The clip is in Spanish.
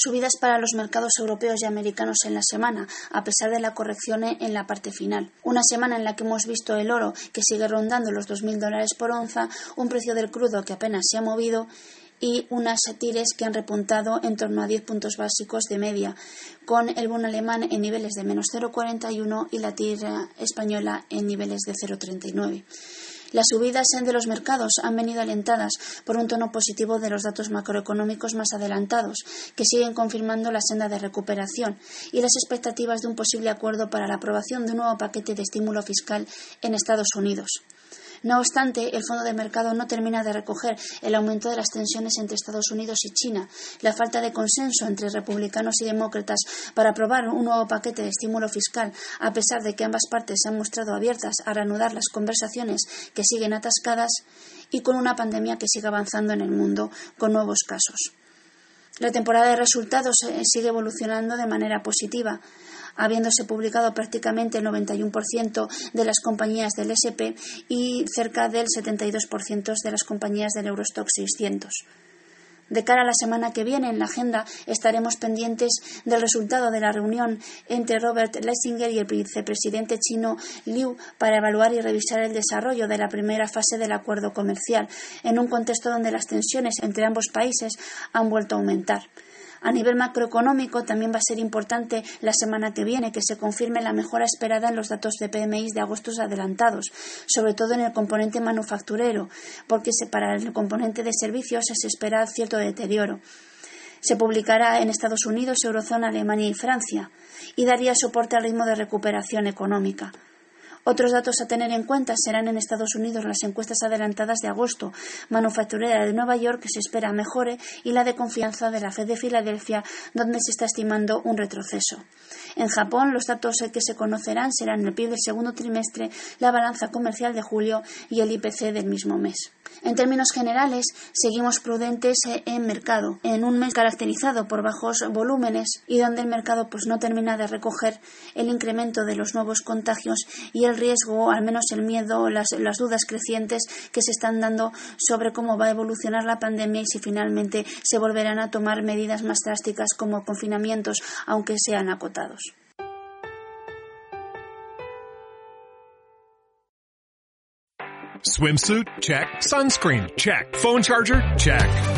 Subidas para los mercados europeos y americanos en la semana, a pesar de la corrección en la parte final. Una semana en la que hemos visto el oro que sigue rondando los 2.000 dólares por onza, un precio del crudo que apenas se ha movido y unas tires que han repuntado en torno a 10 puntos básicos de media, con el bono alemán en niveles de menos 0,41 y la tira española en niveles de 0,39. Las subidas de los mercados han venido alentadas por un tono positivo de los datos macroeconómicos más adelantados, que siguen confirmando la senda de recuperación, y las expectativas de un posible acuerdo para la aprobación de un nuevo paquete de estímulo fiscal en Estados Unidos. No obstante, el Fondo de Mercado no termina de recoger el aumento de las tensiones entre Estados Unidos y China, la falta de consenso entre republicanos y demócratas para aprobar un nuevo paquete de estímulo fiscal, a pesar de que ambas partes se han mostrado abiertas a reanudar las conversaciones que siguen atascadas, y con una pandemia que sigue avanzando en el mundo con nuevos casos. La temporada de resultados eh, sigue evolucionando de manera positiva habiéndose publicado prácticamente el 91% de las compañías del SP y cerca del 72% de las compañías del Eurostock 600. De cara a la semana que viene, en la agenda estaremos pendientes del resultado de la reunión entre Robert Lessinger y el vicepresidente chino Liu para evaluar y revisar el desarrollo de la primera fase del acuerdo comercial, en un contexto donde las tensiones entre ambos países han vuelto a aumentar. A nivel macroeconómico también va a ser importante la semana que viene que se confirme la mejora esperada en los datos de PMI de agosto adelantados, sobre todo en el componente manufacturero, porque para el componente de servicios se espera cierto deterioro. Se publicará en Estados Unidos, Eurozona, Alemania y Francia y daría soporte al ritmo de recuperación económica. Otros datos a tener en cuenta serán en Estados Unidos las encuestas adelantadas de agosto, manufacturera de Nueva York que se espera mejore y la de confianza de la Fed de Filadelfia, donde se está estimando un retroceso. En Japón, los datos que se conocerán serán el PIB del segundo trimestre, la balanza comercial de julio y el IPC del mismo mes. En términos generales, seguimos prudentes en mercado, en un mes caracterizado por bajos volúmenes y donde el mercado pues, no termina de recoger el incremento de los nuevos contagios y el riesgo, al menos el miedo, las, las dudas crecientes que se están dando sobre cómo va a evolucionar la pandemia y si finalmente se volverán a tomar medidas más drásticas como confinamientos, aunque sean acotados. Swimsuit? Check. Sunscreen? Check. Phone charger? Check.